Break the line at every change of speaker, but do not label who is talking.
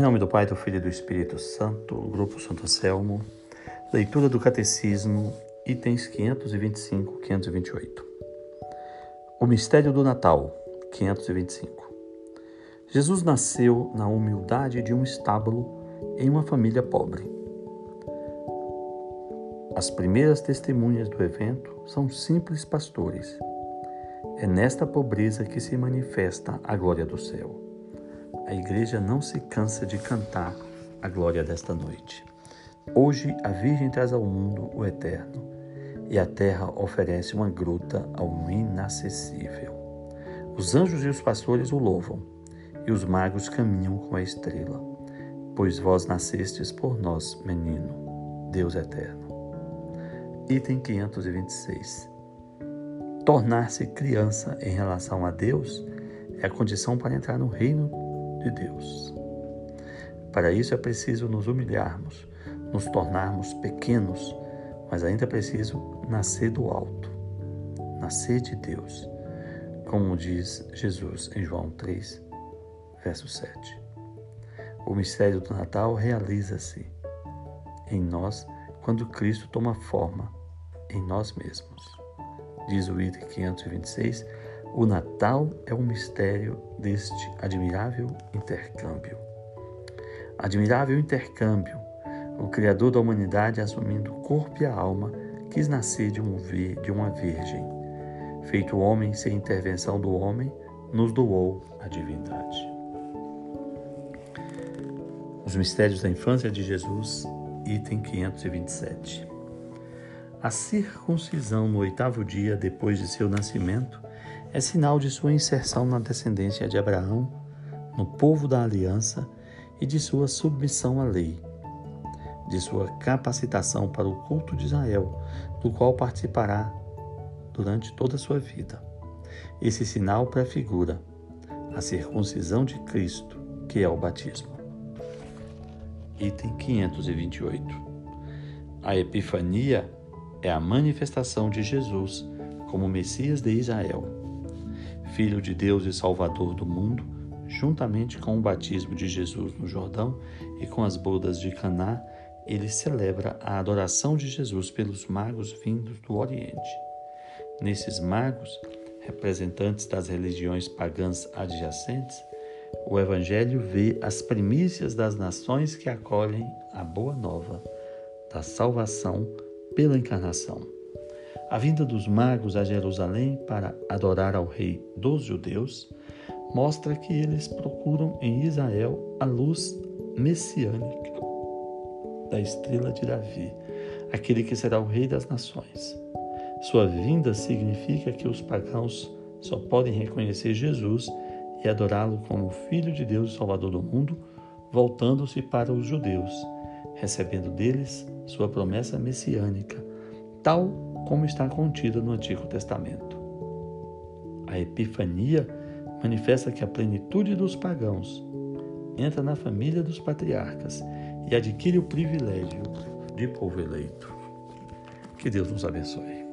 Em nome do Pai, do Filho e do Espírito Santo, Grupo Santo Anselmo, leitura do Catecismo, itens 525 528. O mistério do Natal, 525. Jesus nasceu na humildade de um estábulo em uma família pobre. As primeiras testemunhas do evento são simples pastores. É nesta pobreza que se manifesta a glória do céu a igreja não se cansa de cantar a glória desta noite. Hoje a Virgem traz ao mundo o eterno e a terra oferece uma gruta ao inacessível. Os anjos e os pastores o louvam e os magos caminham com a estrela, pois vós nascestes por nós, menino, Deus eterno. Item 526. Tornar-se criança em relação a Deus é a condição para entrar no reino de Deus. Para isso é preciso nos humilharmos, nos tornarmos pequenos, mas ainda é preciso nascer do alto, nascer de Deus, como diz Jesus em João 3, verso 7. O mistério do Natal realiza-se em nós quando Cristo toma forma em nós mesmos. Diz o item 526 o Natal é um mistério deste admirável intercâmbio. Admirável intercâmbio, o Criador da humanidade, assumindo o corpo e a alma, quis nascer de, um de uma virgem. Feito homem sem intervenção do homem, nos doou a divindade. Os mistérios da infância de Jesus, item 527. A circuncisão no oitavo dia depois de seu nascimento é sinal de sua inserção na descendência de Abraão, no povo da aliança e de sua submissão à lei, de sua capacitação para o culto de Israel, do qual participará durante toda a sua vida. Esse sinal prefigura a circuncisão de Cristo, que é o batismo. Item 528. A Epifania é a manifestação de Jesus como Messias de Israel Filho de Deus e Salvador do mundo, juntamente com o batismo de Jesus no Jordão e com as bodas de Caná, ele celebra a adoração de Jesus pelos magos vindos do Oriente. Nesses magos, representantes das religiões pagãs adjacentes, o Evangelho vê as primícias das nações que acolhem a boa nova da salvação pela encarnação. A vinda dos magos a Jerusalém para adorar ao Rei dos Judeus mostra que eles procuram em Israel a luz messiânica da estrela de Davi, aquele que será o Rei das Nações. Sua vinda significa que os pagãos só podem reconhecer Jesus e adorá-lo como Filho de Deus e Salvador do mundo, voltando-se para os judeus, recebendo deles sua promessa messiânica, tal como está contida no Antigo Testamento. A Epifania manifesta que a plenitude dos pagãos entra na família dos patriarcas e adquire o privilégio de povo eleito. Que Deus nos abençoe.